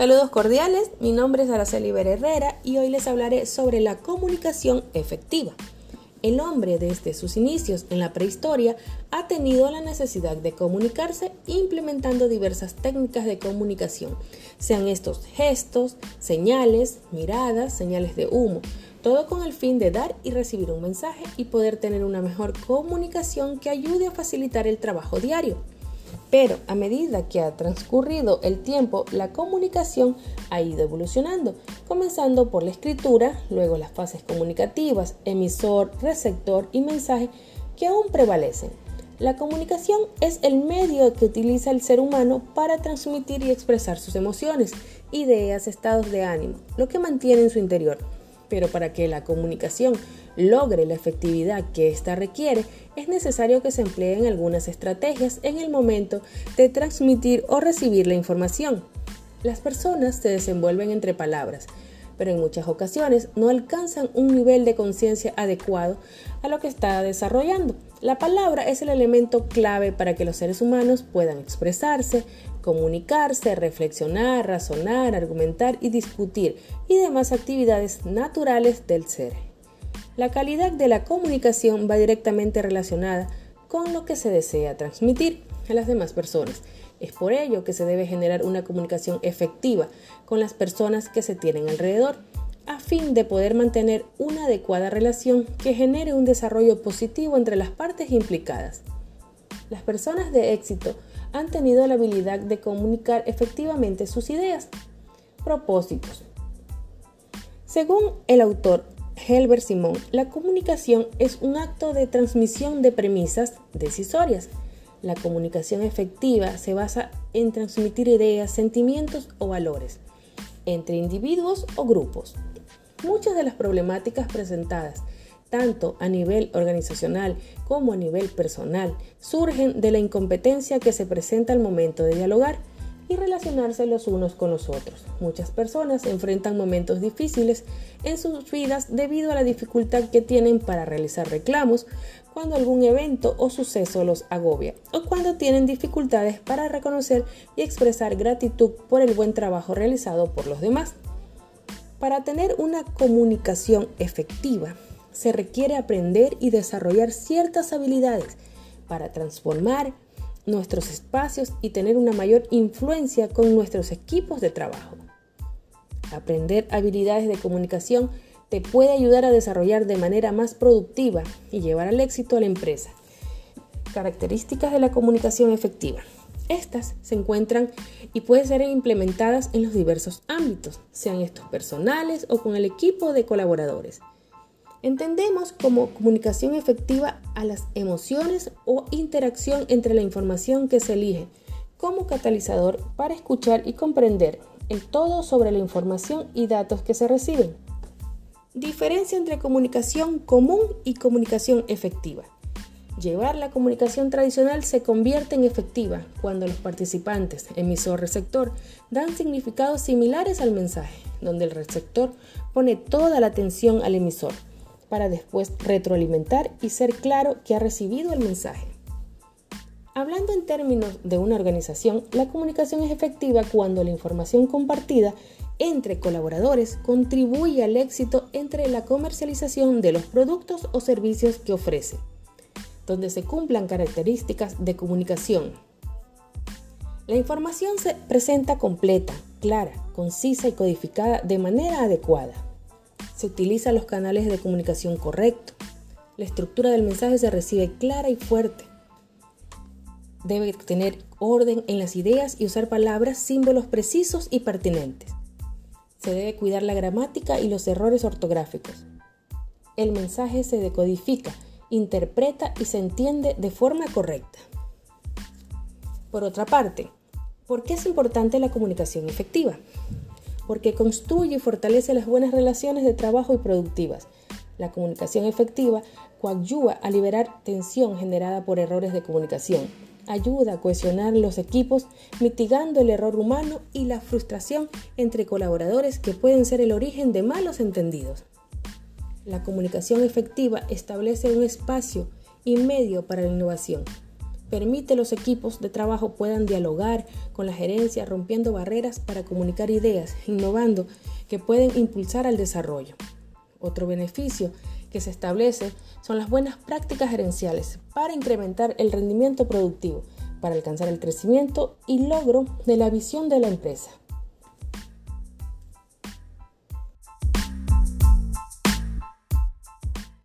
Saludos cordiales, mi nombre es Araceli Herrera y hoy les hablaré sobre la comunicación efectiva. El hombre desde sus inicios en la prehistoria ha tenido la necesidad de comunicarse implementando diversas técnicas de comunicación, sean estos gestos, señales, miradas, señales de humo, todo con el fin de dar y recibir un mensaje y poder tener una mejor comunicación que ayude a facilitar el trabajo diario. Pero a medida que ha transcurrido el tiempo, la comunicación ha ido evolucionando, comenzando por la escritura, luego las fases comunicativas, emisor, receptor y mensaje que aún prevalecen. La comunicación es el medio que utiliza el ser humano para transmitir y expresar sus emociones, ideas, estados de ánimo, lo que mantiene en su interior pero para que la comunicación logre la efectividad que ésta requiere, es necesario que se empleen algunas estrategias en el momento de transmitir o recibir la información. Las personas se desenvuelven entre palabras, pero en muchas ocasiones no alcanzan un nivel de conciencia adecuado a lo que está desarrollando. La palabra es el elemento clave para que los seres humanos puedan expresarse, comunicarse, reflexionar, razonar, argumentar y discutir y demás actividades naturales del ser. La calidad de la comunicación va directamente relacionada con lo que se desea transmitir a las demás personas. Es por ello que se debe generar una comunicación efectiva con las personas que se tienen alrededor, a fin de poder mantener una adecuada relación que genere un desarrollo positivo entre las partes implicadas. Las personas de éxito han tenido la habilidad de comunicar efectivamente sus ideas, propósitos. Según el autor Helbert Simon, la comunicación es un acto de transmisión de premisas decisorias. La comunicación efectiva se basa en transmitir ideas, sentimientos o valores entre individuos o grupos. Muchas de las problemáticas presentadas tanto a nivel organizacional como a nivel personal, surgen de la incompetencia que se presenta al momento de dialogar y relacionarse los unos con los otros. Muchas personas enfrentan momentos difíciles en sus vidas debido a la dificultad que tienen para realizar reclamos cuando algún evento o suceso los agobia o cuando tienen dificultades para reconocer y expresar gratitud por el buen trabajo realizado por los demás. Para tener una comunicación efectiva, se requiere aprender y desarrollar ciertas habilidades para transformar nuestros espacios y tener una mayor influencia con nuestros equipos de trabajo. Aprender habilidades de comunicación te puede ayudar a desarrollar de manera más productiva y llevar al éxito a la empresa. Características de la comunicación efectiva. Estas se encuentran y pueden ser implementadas en los diversos ámbitos, sean estos personales o con el equipo de colaboradores. Entendemos como comunicación efectiva a las emociones o interacción entre la información que se elige como catalizador para escuchar y comprender el todo sobre la información y datos que se reciben. Diferencia entre comunicación común y comunicación efectiva. Llevar la comunicación tradicional se convierte en efectiva cuando los participantes, emisor-receptor, dan significados similares al mensaje, donde el receptor pone toda la atención al emisor para después retroalimentar y ser claro que ha recibido el mensaje. Hablando en términos de una organización, la comunicación es efectiva cuando la información compartida entre colaboradores contribuye al éxito entre la comercialización de los productos o servicios que ofrece, donde se cumplan características de comunicación. La información se presenta completa, clara, concisa y codificada de manera adecuada. Se utilizan los canales de comunicación correctos. La estructura del mensaje se recibe clara y fuerte. Debe tener orden en las ideas y usar palabras, símbolos precisos y pertinentes. Se debe cuidar la gramática y los errores ortográficos. El mensaje se decodifica, interpreta y se entiende de forma correcta. Por otra parte, ¿por qué es importante la comunicación efectiva? Porque construye y fortalece las buenas relaciones de trabajo y productivas. La comunicación efectiva coadyuva a liberar tensión generada por errores de comunicación. Ayuda a cohesionar los equipos, mitigando el error humano y la frustración entre colaboradores que pueden ser el origen de malos entendidos. La comunicación efectiva establece un espacio y medio para la innovación. Permite los equipos de trabajo puedan dialogar con la gerencia, rompiendo barreras para comunicar ideas, innovando, que pueden impulsar al desarrollo. Otro beneficio que se establece son las buenas prácticas gerenciales para incrementar el rendimiento productivo, para alcanzar el crecimiento y logro de la visión de la empresa.